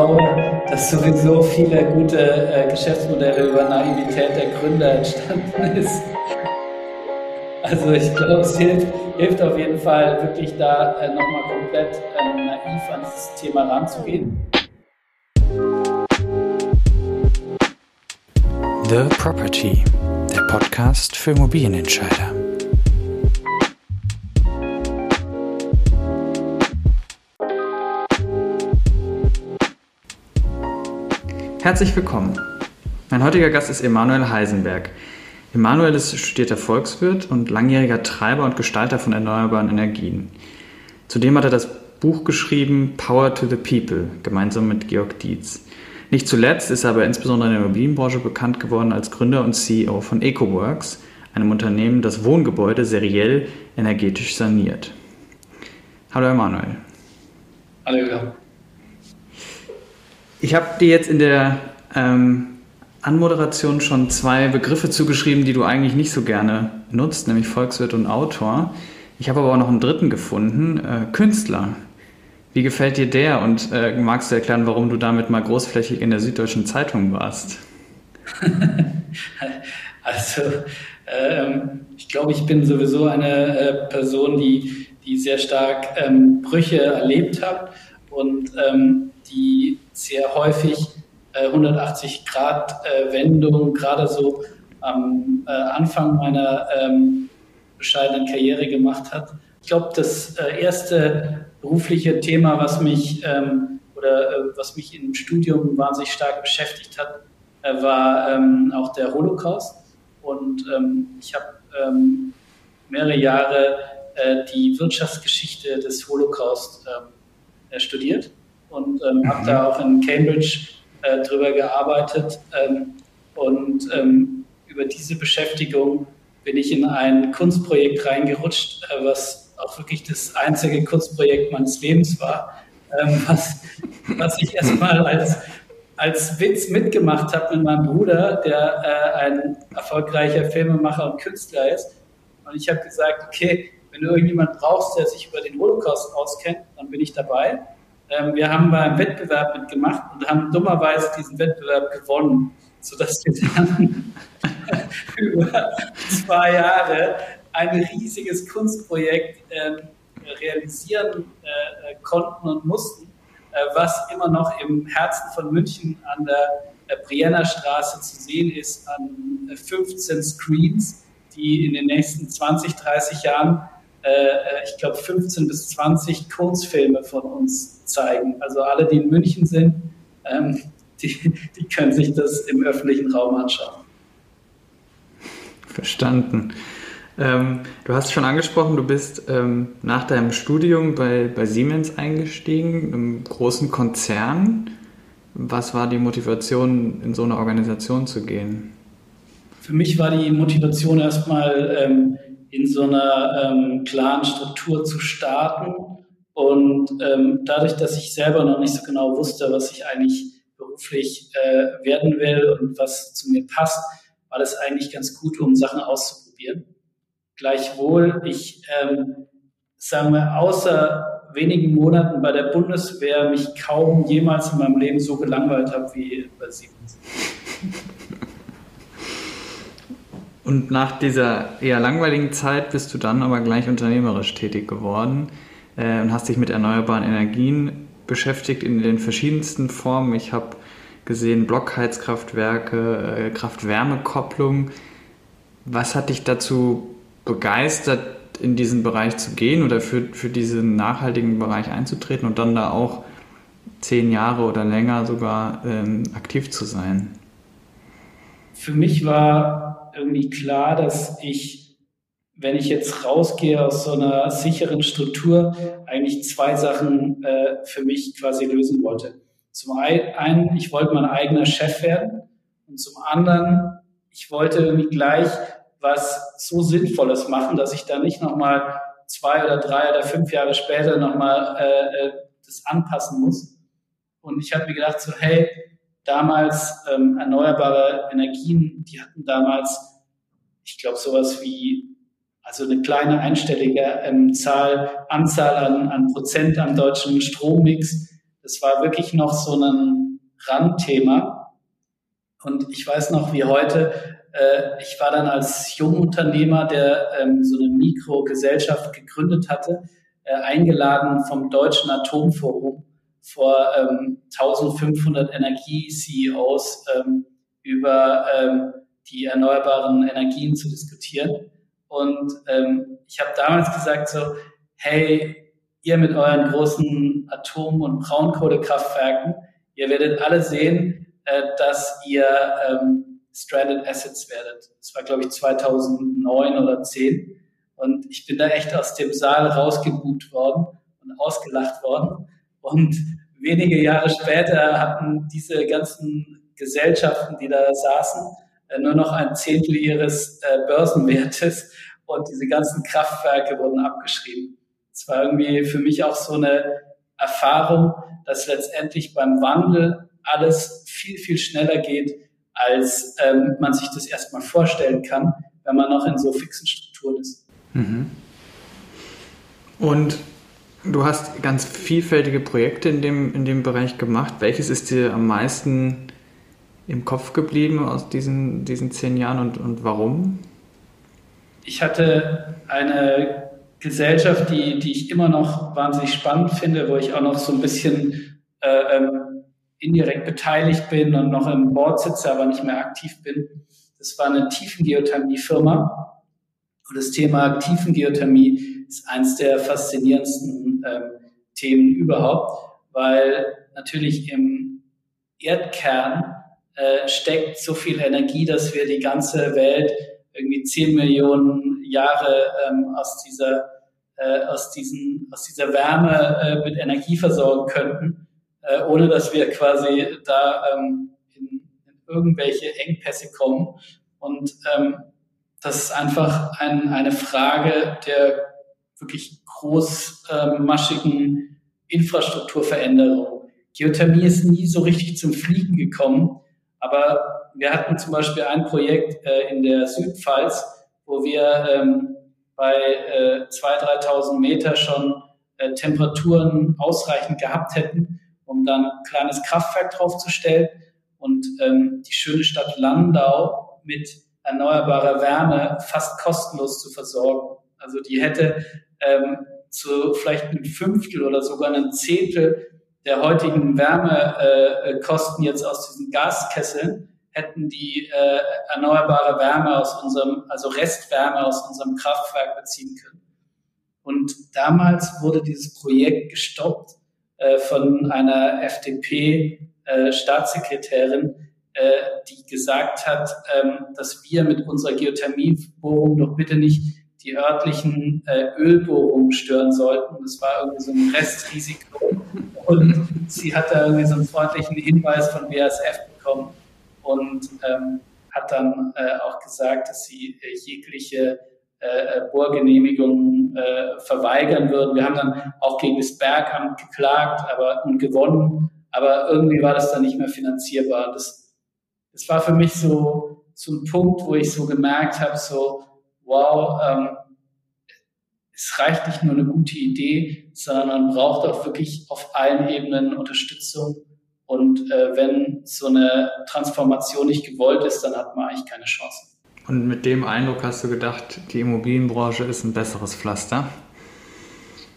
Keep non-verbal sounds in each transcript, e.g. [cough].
glaube, dass sowieso viele gute äh, Geschäftsmodelle über Naivität der Gründer entstanden [laughs] ist. Also ich glaube, es hilft, hilft auf jeden Fall, wirklich da äh, nochmal komplett ähm, naiv an dieses Thema ranzugehen. The Property, der Podcast für Immobilienentscheider. Herzlich willkommen. Mein heutiger Gast ist Emanuel Heisenberg. Emanuel ist studierter Volkswirt und langjähriger Treiber und Gestalter von erneuerbaren Energien. Zudem hat er das Buch geschrieben Power to the People, gemeinsam mit Georg Dietz. Nicht zuletzt ist er aber insbesondere in der Immobilienbranche bekannt geworden als Gründer und CEO von EcoWorks, einem Unternehmen, das Wohngebäude seriell energetisch saniert. Hallo Emanuel. Hallo Jürgen. Ich habe dir jetzt in der ähm, Anmoderation schon zwei Begriffe zugeschrieben, die du eigentlich nicht so gerne nutzt, nämlich Volkswirt und Autor. Ich habe aber auch noch einen dritten gefunden, äh, Künstler. Wie gefällt dir der und äh, magst du erklären, warum du damit mal großflächig in der Süddeutschen Zeitung warst? [laughs] also, ähm, ich glaube, ich bin sowieso eine äh, Person, die, die sehr stark ähm, Brüche erlebt hat und ähm, die sehr häufig äh, 180 Grad äh, Wendung, gerade so am äh, Anfang meiner ähm, bescheidenen Karriere gemacht hat. Ich glaube, das äh, erste berufliche Thema, was mich ähm, oder äh, was mich im Studium wahnsinnig stark beschäftigt hat, äh, war ähm, auch der Holocaust. Und ich habe mehrere Jahre die Wirtschaftsgeschichte des Holocaust studiert und ähm, habe da auch in Cambridge äh, drüber gearbeitet. Ähm, und ähm, über diese Beschäftigung bin ich in ein Kunstprojekt reingerutscht, äh, was auch wirklich das einzige Kunstprojekt meines Lebens war, ähm, was, was ich erstmal als, als Witz mitgemacht habe mit meinem Bruder, der äh, ein erfolgreicher Filmemacher und Künstler ist. Und ich habe gesagt, okay, wenn du irgendjemand brauchst, der sich über den Holocaust auskennt, dann bin ich dabei. Ähm, wir haben beim Wettbewerb mitgemacht und haben dummerweise diesen Wettbewerb gewonnen, sodass wir dann [laughs] über zwei Jahre ein riesiges Kunstprojekt ähm, realisieren äh, konnten und mussten, äh, was immer noch im Herzen von München an der äh, Brienner Straße zu sehen ist, an 15 Screens, die in den nächsten 20, 30 Jahren ich glaube, 15 bis 20 Kurzfilme von uns zeigen. Also alle, die in München sind, ähm, die, die können sich das im öffentlichen Raum anschauen. Verstanden. Ähm, du hast schon angesprochen, du bist ähm, nach deinem Studium bei, bei Siemens eingestiegen, einem großen Konzern. Was war die Motivation, in so eine Organisation zu gehen? Für mich war die Motivation erstmal ähm, in so einer ähm, klaren Struktur zu starten und ähm, dadurch, dass ich selber noch nicht so genau wusste, was ich eigentlich beruflich äh, werden will und was zu mir passt, war das eigentlich ganz gut, um Sachen auszuprobieren. Gleichwohl, ich, ähm, sagen wir, außer wenigen Monaten bei der Bundeswehr mich kaum jemals in meinem Leben so gelangweilt habe wie bei Siemens. Und nach dieser eher langweiligen Zeit bist du dann aber gleich unternehmerisch tätig geworden äh, und hast dich mit erneuerbaren Energien beschäftigt in den verschiedensten Formen. Ich habe gesehen Blockheizkraftwerke, äh, Kraft-Wärme-Kopplung. Was hat dich dazu begeistert, in diesen Bereich zu gehen oder für, für diesen nachhaltigen Bereich einzutreten und dann da auch zehn Jahre oder länger sogar ähm, aktiv zu sein? Für mich war irgendwie klar, dass ich wenn ich jetzt rausgehe aus so einer sicheren Struktur, eigentlich zwei Sachen äh, für mich quasi lösen wollte. Zum einen, ich wollte mein eigener Chef werden und zum anderen, ich wollte irgendwie gleich was so Sinnvolles machen, dass ich da nicht nochmal zwei oder drei oder fünf Jahre später nochmal äh, äh, das anpassen muss. Und ich habe mir gedacht, so hey, damals ähm, erneuerbare Energien, die hatten damals, ich glaube, sowas wie also eine kleine einstellige ähm, Zahl, Anzahl an, an Prozent am deutschen Strommix. das war wirklich noch so ein Randthema. Und ich weiß noch wie heute, äh, ich war dann als Jungunternehmer, der ähm, so eine Mikrogesellschaft gegründet hatte, äh, eingeladen vom Deutschen Atomforum vor ähm, 1500 Energie-CEOs ähm, über ähm, die erneuerbaren Energien zu diskutieren. Und ähm, ich habe damals gesagt so, hey, ihr mit euren großen Atom- und Braunkohlekraftwerken, ihr werdet alle sehen, äh, dass ihr ähm, Stranded Assets werdet. Das war, glaube ich, 2009 oder 10. Und ich bin da echt aus dem Saal rausgebucht worden und ausgelacht worden. Und wenige Jahre später hatten diese ganzen Gesellschaften, die da saßen, äh, nur noch ein Zehntel ihres äh, Börsenwertes und diese ganzen Kraftwerke wurden abgeschrieben. Es war irgendwie für mich auch so eine Erfahrung, dass letztendlich beim Wandel alles viel, viel schneller geht, als ähm, man sich das erstmal vorstellen kann, wenn man noch in so fixen Strukturen ist. Mhm. Und du hast ganz vielfältige Projekte in dem, in dem Bereich gemacht. Welches ist dir am meisten im Kopf geblieben aus diesen, diesen zehn Jahren und, und warum? Ich hatte eine Gesellschaft, die, die ich immer noch wahnsinnig spannend finde, wo ich auch noch so ein bisschen äh, ähm, indirekt beteiligt bin und noch im Board sitze, aber nicht mehr aktiv bin. Das war eine Tiefengeothermie-Firma. Und das Thema Tiefengeothermie ist eines der faszinierendsten ähm, Themen überhaupt, weil natürlich im Erdkern äh, steckt so viel Energie, dass wir die ganze Welt irgendwie 10 Millionen Jahre ähm, aus dieser äh, aus diesen aus dieser Wärme äh, mit Energie versorgen könnten, äh, ohne dass wir quasi da ähm, in, in irgendwelche Engpässe kommen. Und ähm, das ist einfach ein, eine Frage der wirklich großmaschigen Infrastrukturveränderung. Geothermie ist nie so richtig zum Fliegen gekommen, aber wir hatten zum Beispiel ein Projekt äh, in der Südpfalz, wo wir ähm, bei äh, 2.000, 3.000 Meter schon äh, Temperaturen ausreichend gehabt hätten, um dann ein kleines Kraftwerk draufzustellen und ähm, die schöne Stadt Landau mit erneuerbarer Wärme fast kostenlos zu versorgen. Also die hätte ähm, zu vielleicht ein Fünftel oder sogar ein Zehntel der heutigen Wärmekosten äh, jetzt aus diesen Gaskesseln hätten die äh, erneuerbare Wärme aus unserem, also Restwärme aus unserem Kraftwerk beziehen können. Und damals wurde dieses Projekt gestoppt äh, von einer FDP-Staatssekretärin, äh, äh, die gesagt hat, ähm, dass wir mit unserer Geothermiebohrung doch bitte nicht die örtlichen äh, Ölbohrungen stören sollten. Das war irgendwie so ein Restrisiko. Und sie hat da irgendwie so einen freundlichen Hinweis von BASF bekommen und ähm, hat dann äh, auch gesagt, dass sie äh, jegliche äh, Bohrgenehmigungen äh, verweigern würden. Wir haben dann auch gegen das Bergamt geklagt aber, und gewonnen, aber irgendwie war das dann nicht mehr finanzierbar. Das, das war für mich so, so ein Punkt, wo ich so gemerkt habe, so, wow, ähm, es reicht nicht nur eine gute Idee, sondern man braucht auch wirklich auf allen Ebenen Unterstützung. Und äh, wenn so eine Transformation nicht gewollt ist, dann hat man eigentlich keine Chance. Und mit dem Eindruck hast du gedacht, die Immobilienbranche ist ein besseres Pflaster?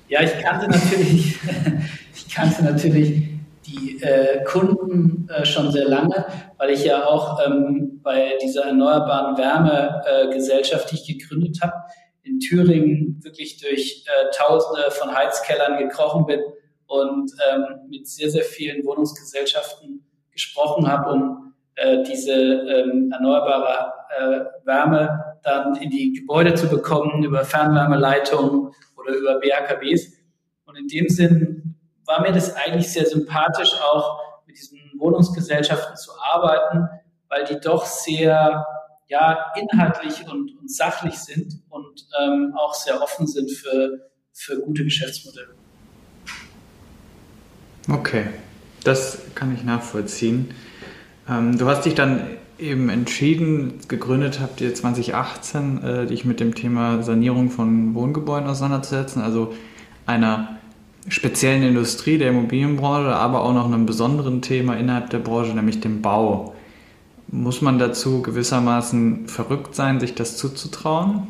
Ja, ich kannte natürlich, [laughs] ich kannte natürlich die äh, Kunden äh, schon sehr lange, weil ich ja auch ähm, bei dieser erneuerbaren Wärmegesellschaft, äh, die ich gegründet habe, in Thüringen wirklich durch äh, Tausende von Heizkellern gekrochen bin und ähm, mit sehr, sehr vielen Wohnungsgesellschaften gesprochen habe, um äh, diese ähm, erneuerbare äh, Wärme dann in die Gebäude zu bekommen über Fernwärmeleitungen oder über BAKWs. Und in dem Sinn war mir das eigentlich sehr sympathisch, auch mit diesen Wohnungsgesellschaften zu arbeiten, weil die doch sehr ja, inhaltlich und, und sachlich sind und ähm, auch sehr offen sind für, für gute Geschäftsmodelle. Okay, das kann ich nachvollziehen. Ähm, du hast dich dann eben entschieden, gegründet habt ihr 2018, äh, dich mit dem Thema Sanierung von Wohngebäuden auseinanderzusetzen, also einer speziellen Industrie der Immobilienbranche, aber auch noch einem besonderen Thema innerhalb der Branche, nämlich dem Bau. Muss man dazu gewissermaßen verrückt sein, sich das zuzutrauen?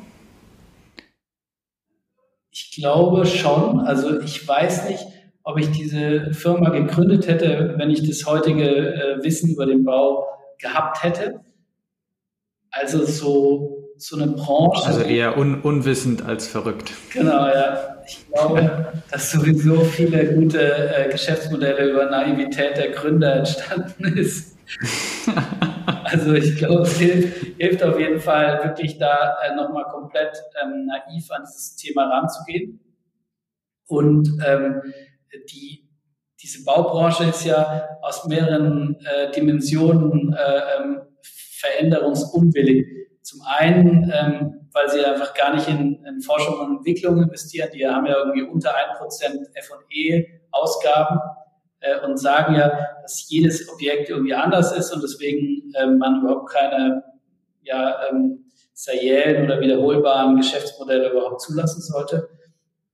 Ich glaube schon. Also ich weiß nicht, ob ich diese Firma gegründet hätte, wenn ich das heutige äh, Wissen über den Bau gehabt hätte. Also so, so eine Branche. Also eher un unwissend als verrückt. Genau, ja. Ich glaube, dass sowieso viele gute äh, Geschäftsmodelle über Naivität der Gründer entstanden ist. [laughs] also ich glaube, es hilft, hilft, auf jeden Fall wirklich da äh, nochmal komplett ähm, naiv an dieses Thema ranzugehen. Und ähm, die, diese Baubranche ist ja aus mehreren äh, Dimensionen äh, ähm, veränderungsunwillig. Zum einen, ähm, weil sie einfach gar nicht in, in, Forschung und Entwicklung investieren. Die haben ja irgendwie unter 1% F&E-Ausgaben äh, und sagen ja, dass jedes Objekt irgendwie anders ist und deswegen äh, man überhaupt keine ja, ähm, seriellen oder wiederholbaren Geschäftsmodelle überhaupt zulassen sollte.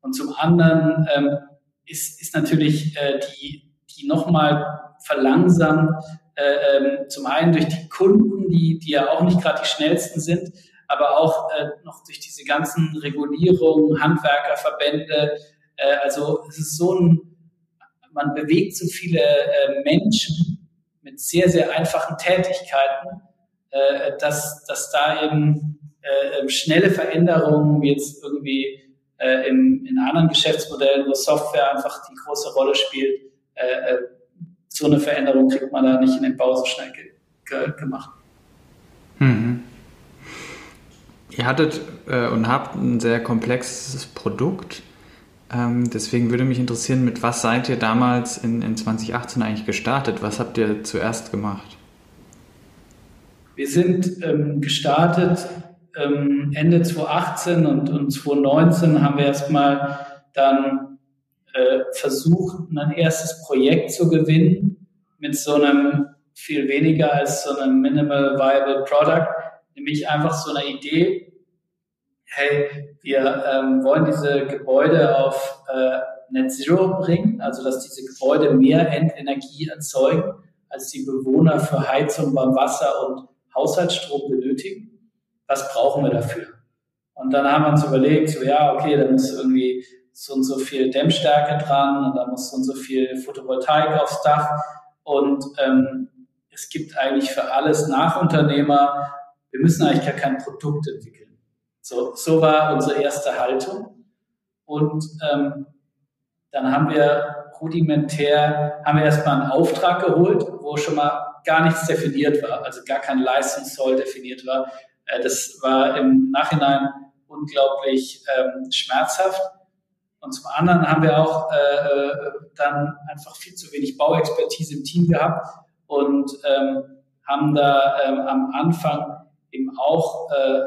Und zum anderen ähm, ist, ist natürlich äh, die, die nochmal verlangsamt, äh, ähm, zum einen durch die Kunden, die, die ja auch nicht gerade die schnellsten sind, aber auch äh, noch durch diese ganzen Regulierungen, Handwerkerverbände. Äh, also es ist so ein, man bewegt so viele äh, Menschen mit sehr, sehr einfachen Tätigkeiten, äh, dass, dass da eben äh, ähm, schnelle Veränderungen jetzt irgendwie äh, in, in anderen Geschäftsmodellen, wo Software einfach die große Rolle spielt, äh, äh, so eine Veränderung kriegt man da nicht in den Bau so schnell ge ge gemacht. Mhm. Ihr hattet äh, und habt ein sehr komplexes Produkt. Ähm, deswegen würde mich interessieren, mit was seid ihr damals in, in 2018 eigentlich gestartet? Was habt ihr zuerst gemacht? Wir sind ähm, gestartet ähm, Ende 2018 und, und 2019 haben wir erstmal dann äh, versucht, ein erstes Projekt zu gewinnen mit so einem viel weniger als so einem Minimal Viable Product, nämlich einfach so eine Idee, hey, wir ähm, wollen diese Gebäude auf äh, Net Zero bringen, also dass diese Gebäude mehr Endenergie erzeugen, als die Bewohner für Heizung, Warmwasser und Haushaltsstrom benötigen was brauchen wir dafür? Und dann haben wir uns überlegt, so ja, okay, da muss irgendwie so und so viel Dämmstärke dran und da muss so und so viel Photovoltaik aufs Dach. Und ähm, es gibt eigentlich für alles Nachunternehmer, wir müssen eigentlich gar kein Produkt entwickeln. So, so war unsere erste Haltung. Und ähm, dann haben wir rudimentär, haben wir erstmal einen Auftrag geholt, wo schon mal gar nichts definiert war, also gar kein Leistungszoll definiert war. Äh, das war im Nachhinein unglaublich ähm, schmerzhaft. Und zum anderen haben wir auch äh, äh, dann einfach viel zu wenig Bauexpertise im Team gehabt und ähm, haben da ähm, am Anfang eben auch äh,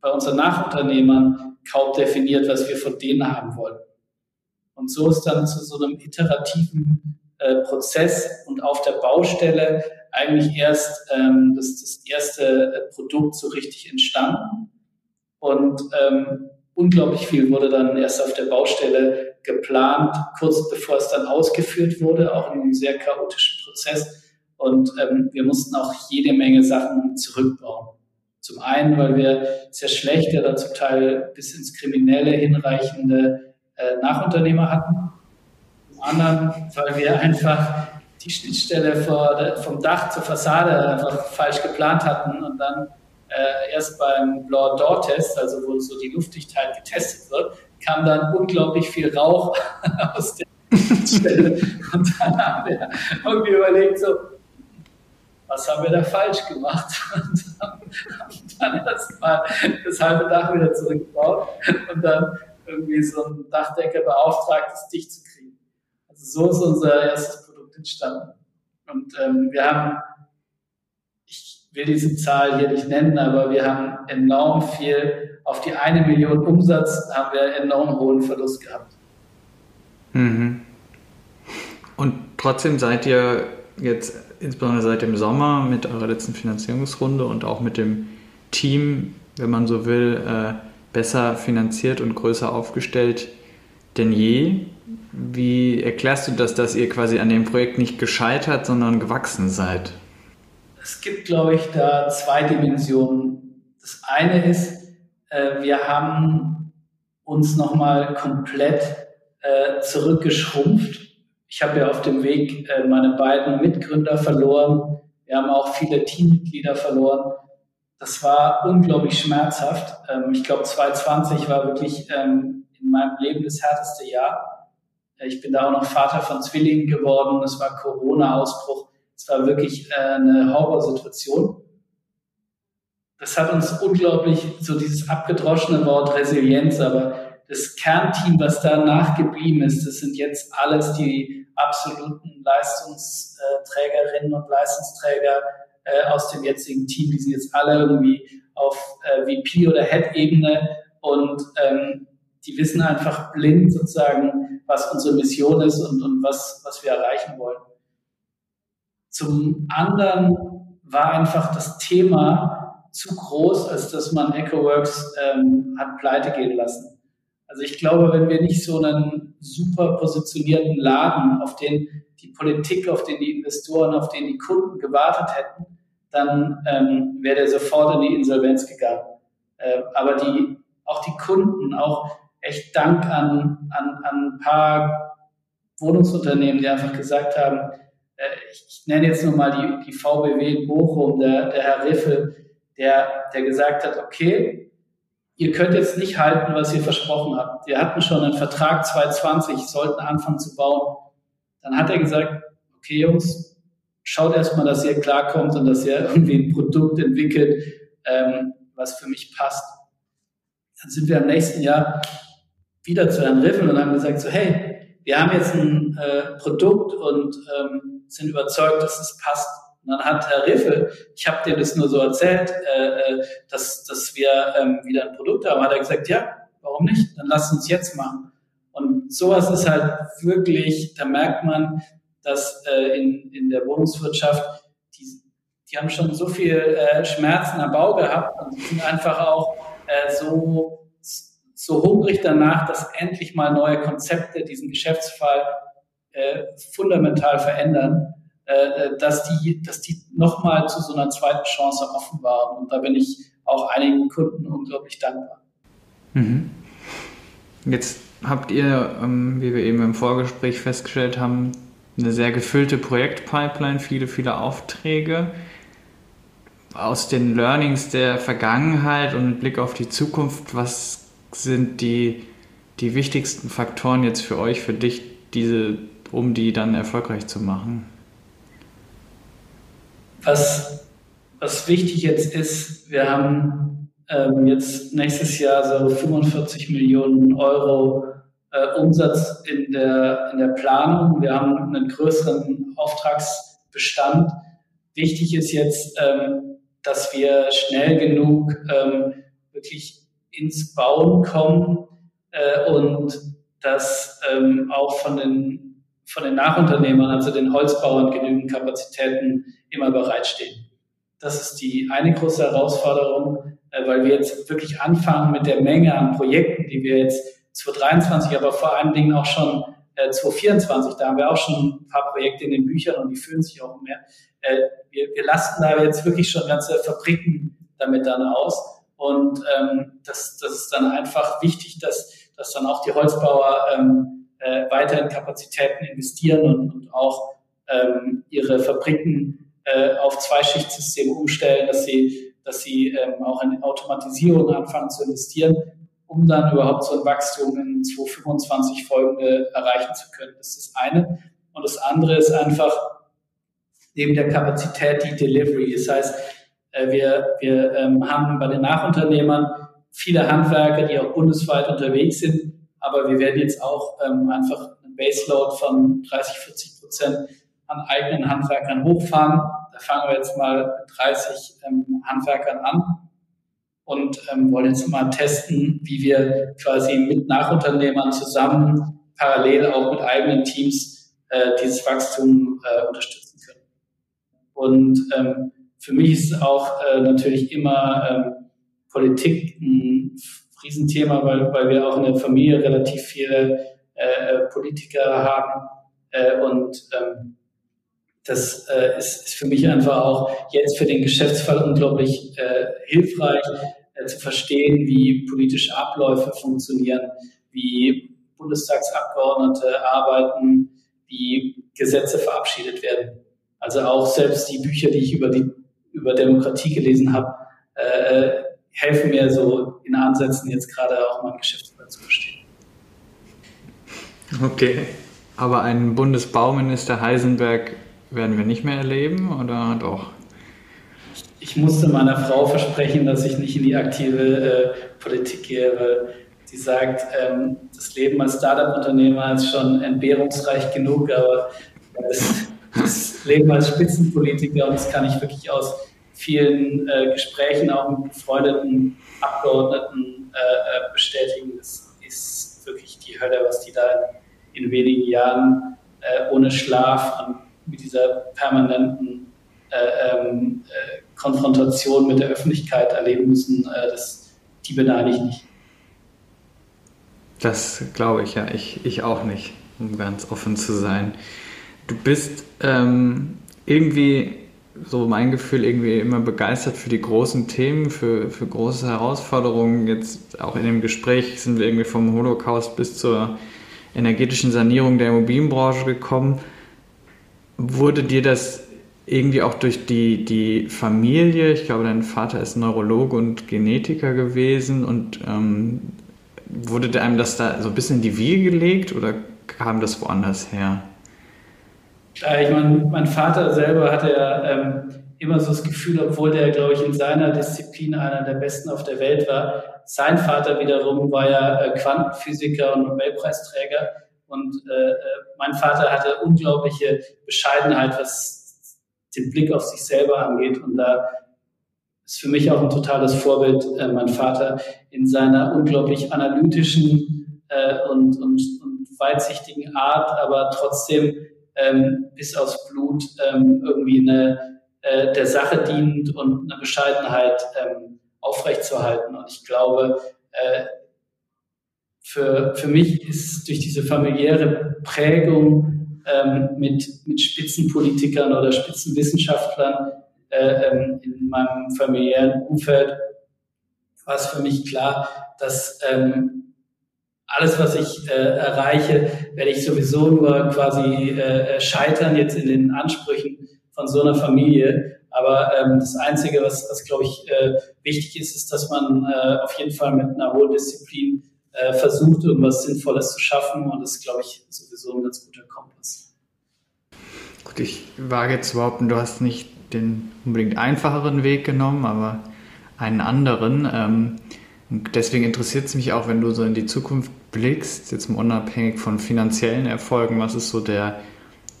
bei unseren Nachunternehmern kaum definiert, was wir von denen haben wollen. Und so ist dann zu so einem iterativen äh, Prozess und auf der Baustelle eigentlich erst ähm, das, das erste äh, Produkt so richtig entstanden. Und ähm, unglaublich viel wurde dann erst auf der Baustelle geplant, kurz bevor es dann ausgeführt wurde, auch in einem sehr chaotischen Prozess. Und ähm, wir mussten auch jede Menge Sachen zurückbauen. Zum einen, weil wir sehr schlechte, oder zum Teil bis ins Kriminelle hinreichende äh, Nachunternehmer hatten. Zum anderen, weil wir einfach die Schnittstelle vor, vom Dach zur Fassade einfach falsch geplant hatten und dann äh, erst beim Blower Door Test, also wo so die Luftdichtheit getestet wird, kam dann unglaublich viel Rauch [laughs] aus der Stelle. Und dann haben wir irgendwie überlegt, so, was haben wir da falsch gemacht? [laughs] Und haben, dann erstmal das halbe Dach wieder zurückgebaut und dann irgendwie so einen Dachdecker beauftragt, es dicht zu kriegen. Also so ist unser erstes entstanden. Und ähm, wir haben, will diese Zahl hier nicht nennen, aber wir haben enorm viel, auf die eine Million Umsatz haben wir enorm hohen Verlust gehabt. Mhm. Und trotzdem seid ihr jetzt, insbesondere seit dem Sommer, mit eurer letzten Finanzierungsrunde und auch mit dem Team, wenn man so will, äh, besser finanziert und größer aufgestellt denn je. Wie erklärst du das, dass ihr quasi an dem Projekt nicht gescheitert, sondern gewachsen seid? Es gibt, glaube ich, da zwei Dimensionen. Das eine ist, äh, wir haben uns nochmal komplett äh, zurückgeschrumpft. Ich habe ja auf dem Weg äh, meine beiden Mitgründer verloren. Wir haben auch viele Teammitglieder verloren. Das war unglaublich schmerzhaft. Ähm, ich glaube, 2020 war wirklich ähm, in meinem Leben das härteste Jahr. Ich bin da auch noch Vater von Zwillingen geworden. Es war Corona-Ausbruch. Es war wirklich äh, eine Horrorsituation. Das hat uns unglaublich, so dieses abgedroschene Wort Resilienz, aber das Kernteam, was da nachgeblieben ist, das sind jetzt alles die absoluten Leistungsträgerinnen und Leistungsträger äh, aus dem jetzigen Team. Die sind jetzt alle irgendwie auf äh, VP oder Head-Ebene und ähm, die wissen einfach blind sozusagen, was unsere Mission ist und, und was, was wir erreichen wollen. Zum anderen war einfach das Thema zu groß, als dass man EcoWorks ähm, hat pleite gehen lassen. Also ich glaube, wenn wir nicht so einen super positionierten Laden, auf den die Politik, auf den die Investoren, auf den die Kunden gewartet hätten, dann ähm, wäre der sofort in die Insolvenz gegangen. Äh, aber die, auch die Kunden, auch echt Dank an, an, an ein paar Wohnungsunternehmen, die einfach gesagt haben, ich, ich, nenne jetzt nur mal die, die VBW in Bochum, der, der Herr Riffel, der, der gesagt hat, okay, ihr könnt jetzt nicht halten, was ihr versprochen habt. Wir hatten schon einen Vertrag 2020, sollten anfangen zu bauen. Dann hat er gesagt, okay Jungs, schaut erstmal, dass ihr klarkommt und dass ihr [laughs] irgendwie ein Produkt entwickelt, ähm, was für mich passt. Dann sind wir im nächsten Jahr wieder zu Herrn Riffel und haben gesagt, so hey, wir haben jetzt ein äh, Produkt und ähm, sind überzeugt, dass es passt. Und dann hat Herr Riffel, ich habe dir das nur so erzählt, äh, äh, dass, dass wir ähm, wieder ein Produkt haben, hat er gesagt, ja, warum nicht? Dann lass uns jetzt machen. Und sowas ist halt wirklich, da merkt man, dass äh, in, in der Wohnungswirtschaft, die, die haben schon so viel äh, Schmerzen am Bau gehabt und die sind einfach auch äh, so, so hungrig danach, dass endlich mal neue Konzepte diesen Geschäftsfall äh, fundamental verändern, äh, äh, dass die, dass die nochmal zu so einer zweiten Chance offen waren. Und da bin ich auch einigen Kunden unglaublich dankbar. Mhm. Jetzt habt ihr, ähm, wie wir eben im Vorgespräch festgestellt haben, eine sehr gefüllte Projektpipeline, viele, viele Aufträge. Aus den Learnings der Vergangenheit und mit Blick auf die Zukunft, was sind die, die wichtigsten Faktoren jetzt für euch, für dich, diese um die dann erfolgreich zu machen? Was, was wichtig jetzt ist, wir haben ähm, jetzt nächstes Jahr so 45 Millionen Euro äh, Umsatz in der, in der Planung. Wir haben einen größeren Auftragsbestand. Wichtig ist jetzt, ähm, dass wir schnell genug ähm, wirklich ins Bauen kommen äh, und dass ähm, auch von den von den Nachunternehmern, also den Holzbauern, genügend Kapazitäten immer bereitstehen. Das ist die eine große Herausforderung, äh, weil wir jetzt wirklich anfangen mit der Menge an Projekten, die wir jetzt 2023, aber vor allen Dingen auch schon 2024, äh, da haben wir auch schon ein paar Projekte in den Büchern und die fühlen sich auch mehr. Äh, wir, wir lasten da jetzt wirklich schon ganze Fabriken damit dann aus. Und ähm, das, das ist dann einfach wichtig, dass, dass dann auch die Holzbauer ähm, äh, weiter in Kapazitäten investieren und, und auch ähm, ihre Fabriken äh, auf Zweischichtsysteme umstellen, dass sie, dass sie ähm, auch in Automatisierung anfangen zu investieren, um dann überhaupt so ein Wachstum in 2025 folgende erreichen zu können. Das ist das eine. Und das andere ist einfach neben der Kapazität die Delivery. Das heißt, äh, wir, wir ähm, haben bei den Nachunternehmern viele Handwerker, die auch bundesweit unterwegs sind, aber wir werden jetzt auch ähm, einfach ein Baseload von 30, 40 Prozent an eigenen Handwerkern hochfahren. Da fangen wir jetzt mal mit 30 ähm, Handwerkern an und ähm, wollen jetzt mal testen, wie wir quasi mit Nachunternehmern zusammen parallel auch mit eigenen Teams äh, dieses Wachstum äh, unterstützen können. Und ähm, für mich ist auch äh, natürlich immer ähm, Politik ein Riesenthema, weil, weil wir auch in der Familie relativ viele äh, Politiker haben. Äh, und ähm, das äh, ist, ist für mich einfach auch jetzt für den Geschäftsfall unglaublich äh, hilfreich äh, zu verstehen, wie politische Abläufe funktionieren, wie Bundestagsabgeordnete arbeiten, wie Gesetze verabschiedet werden. Also auch selbst die Bücher, die ich über die über Demokratie gelesen habe, äh, helfen mir so in Ansätzen jetzt gerade auch mein Geschäftsführer zu verstehen. Okay, aber einen Bundesbauminister Heisenberg werden wir nicht mehr erleben oder doch? Ich musste meiner Frau versprechen, dass ich nicht in die aktive äh, Politik gehe, weil sie sagt, ähm, das Leben als Startup-Unternehmer ist schon entbehrungsreich genug, aber das, das, Leben als Spitzenpolitiker, und das kann ich wirklich aus vielen äh, Gesprächen auch mit befreundeten Abgeordneten äh, äh bestätigen, das ist wirklich die Hölle, was die da in, in wenigen Jahren äh, ohne Schlaf und mit dieser permanenten äh, ähm, äh, Konfrontation mit der Öffentlichkeit erleben müssen, das, die beneide ich nicht. Das glaube ich ja, ich, ich auch nicht, um ganz offen zu sein. Du bist ähm, irgendwie, so mein Gefühl, irgendwie immer begeistert für die großen Themen, für, für große Herausforderungen. Jetzt auch in dem Gespräch sind wir irgendwie vom Holocaust bis zur energetischen Sanierung der Immobilienbranche gekommen. Wurde dir das irgendwie auch durch die, die Familie, ich glaube, dein Vater ist Neurologe und Genetiker gewesen und ähm, wurde einem das da so ein bisschen in die Wiege gelegt oder kam das woanders her? Klar, ich meine, mein Vater selber hatte ja ähm, immer so das Gefühl, obwohl der, glaube ich, in seiner Disziplin einer der besten auf der Welt war. Sein Vater wiederum war ja äh, Quantenphysiker und Nobelpreisträger. Und äh, äh mein Vater hatte unglaubliche Bescheidenheit, was den Blick auf sich selber angeht. Und da ist für mich auch ein totales Vorbild, äh, mein Vater in seiner unglaublich analytischen äh, und, und, und weitsichtigen Art, aber trotzdem ähm, bis aufs Blut ähm, irgendwie eine, äh, der Sache dient und eine Bescheidenheit ähm, aufrechtzuerhalten. Und ich glaube, äh, für, für mich ist durch diese familiäre Prägung ähm, mit, mit Spitzenpolitikern oder Spitzenwissenschaftlern äh, ähm, in meinem familiären Umfeld war es für mich klar, dass ähm, alles, was ich äh, erreiche, werde ich sowieso nur quasi äh, scheitern jetzt in den Ansprüchen von so einer Familie. Aber ähm, das Einzige, was, was glaube ich, äh, wichtig ist, ist, dass man äh, auf jeden Fall mit einer hohen Disziplin äh, versucht, irgendwas Sinnvolles zu schaffen. Und das ist, glaube ich, sowieso ein ganz guter Kompass. Gut, ich wage jetzt zu behaupten, du hast nicht den unbedingt einfacheren Weg genommen, aber einen anderen. Ähm, deswegen interessiert es mich auch, wenn du so in die Zukunft blickst, jetzt mal unabhängig von finanziellen Erfolgen, was ist so der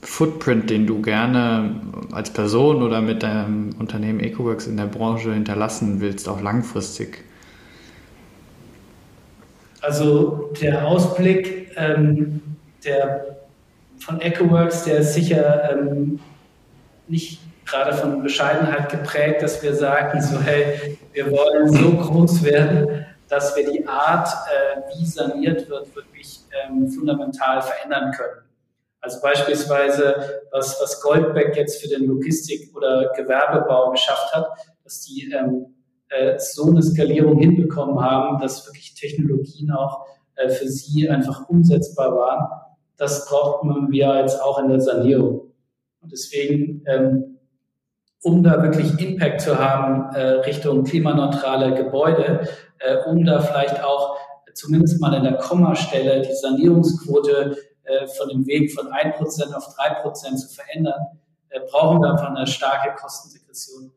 Footprint, den du gerne als Person oder mit deinem Unternehmen EcoWorks in der Branche hinterlassen willst, auch langfristig? Also der Ausblick ähm, der, von EcoWorks, der ist sicher ähm, nicht gerade von Bescheidenheit geprägt, dass wir sagen, so hey, wir wollen so groß werden, dass wir die Art, äh, wie saniert wird, wirklich ähm, fundamental verändern können. Also beispielsweise, was, was Goldbeck jetzt für den Logistik- oder Gewerbebau geschafft hat, dass die ähm, äh, so eine Skalierung hinbekommen haben, dass wirklich Technologien auch äh, für sie einfach umsetzbar waren. Das braucht man wir jetzt auch in der Sanierung. Und deswegen ähm, um da wirklich Impact zu haben äh, Richtung klimaneutrale Gebäude, äh, um da vielleicht auch zumindest mal in der Kommastelle die Sanierungsquote äh, von dem Weg von 1% auf 3% zu verändern, äh, brauchen wir einfach eine starke Kostendegression.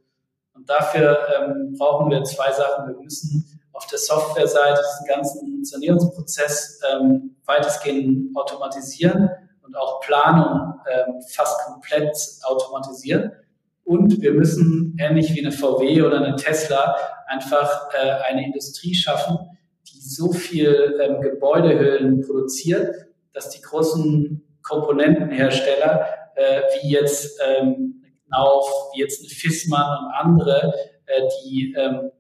Und dafür ähm, brauchen wir zwei Sachen. Wir müssen auf der Softwareseite diesen ganzen Sanierungsprozess ähm, weitestgehend automatisieren und auch Planung ähm, fast komplett automatisieren. Und wir müssen, ähnlich wie eine VW oder eine Tesla, einfach äh, eine Industrie schaffen, die so viel ähm, Gebäudehüllen produziert, dass die großen Komponentenhersteller, äh, wie jetzt ähm, wie jetzt eine Fissmann und andere, äh, die ähm,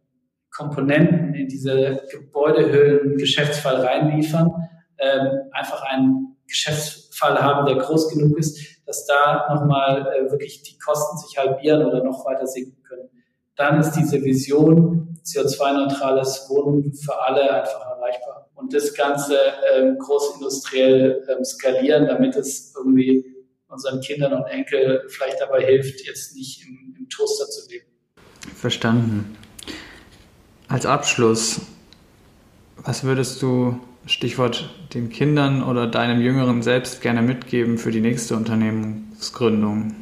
Komponenten in diese Gebäudehüllen Geschäftsfall reinliefern, ähm, einfach einen Geschäftsfall haben, der groß genug ist, dass da nochmal äh, wirklich die Kosten sich halbieren oder noch weiter sinken können. Dann ist diese Vision CO2-neutrales Wohnen für alle einfach erreichbar. Und das Ganze ähm, großindustriell ähm, skalieren, damit es irgendwie unseren Kindern und Enkel vielleicht dabei hilft, jetzt nicht im, im Toaster zu leben. Verstanden. Als Abschluss, was würdest du, Stichwort den Kindern oder deinem Jüngeren selbst gerne mitgeben für die nächste Unternehmensgründung?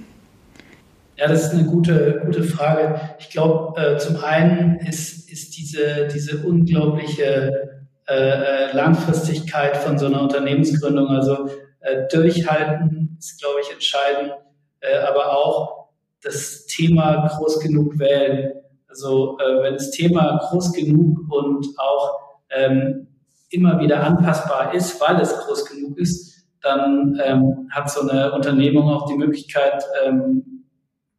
Ja, das ist eine gute, gute Frage. Ich glaube, äh, zum einen ist, ist diese, diese unglaubliche äh, äh, Langfristigkeit von so einer Unternehmensgründung, also äh, durchhalten ist, glaube ich, entscheidend, äh, aber auch das Thema groß genug wählen. Also äh, wenn das Thema groß genug und auch ähm, immer wieder anpassbar ist, weil es groß genug ist, dann ähm, hat so eine Unternehmung auch die Möglichkeit, ähm,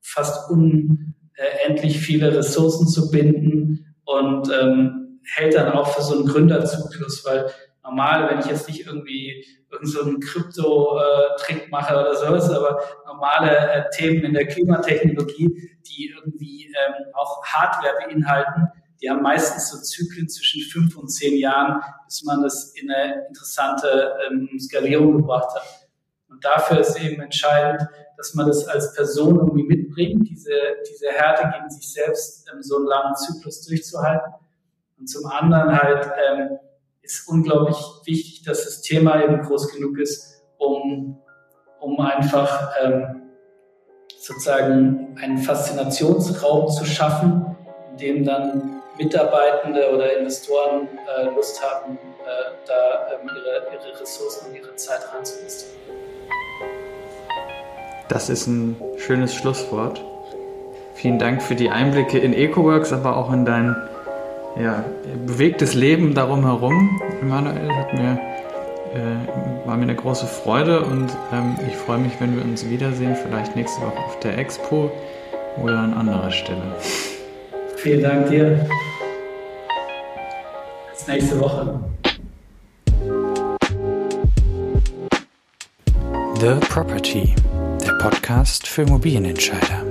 fast unendlich viele Ressourcen zu binden und ähm, hält dann auch für so einen Gründerzyklus, weil normal, wenn ich jetzt nicht irgendwie irgendeinen so Krypto-Trick mache oder sowas, aber normale äh, Themen in der Klimatechnologie, die irgendwie ähm, auch Hardware beinhalten, die haben meistens so Zyklen zwischen fünf und zehn Jahren, bis man das in eine interessante ähm, Skalierung gebracht hat. Und dafür ist eben entscheidend, dass man das als Person irgendwie mitbringt, diese, diese Härte gegen sich selbst ähm, so einen langen Zyklus durchzuhalten. Und zum anderen halt ähm, ist unglaublich wichtig, dass das Thema eben groß genug ist, um, um einfach ähm, sozusagen einen Faszinationsraum zu schaffen, in dem dann Mitarbeitende oder Investoren äh, Lust haben, äh, da ähm, ihre, ihre Ressourcen und ihre Zeit reinzuinvestieren. Das ist ein schönes Schlusswort. Vielen Dank für die Einblicke in EcoWorks, aber auch in dein ja, bewegtes Leben darum herum. Emanuel hat mir, äh, war mir eine große Freude und ähm, ich freue mich, wenn wir uns wiedersehen, vielleicht nächste Woche auf der Expo oder an anderer Stelle. Vielen Dank dir. Bis nächste Woche. The Property, der Podcast für Immobilienentscheider.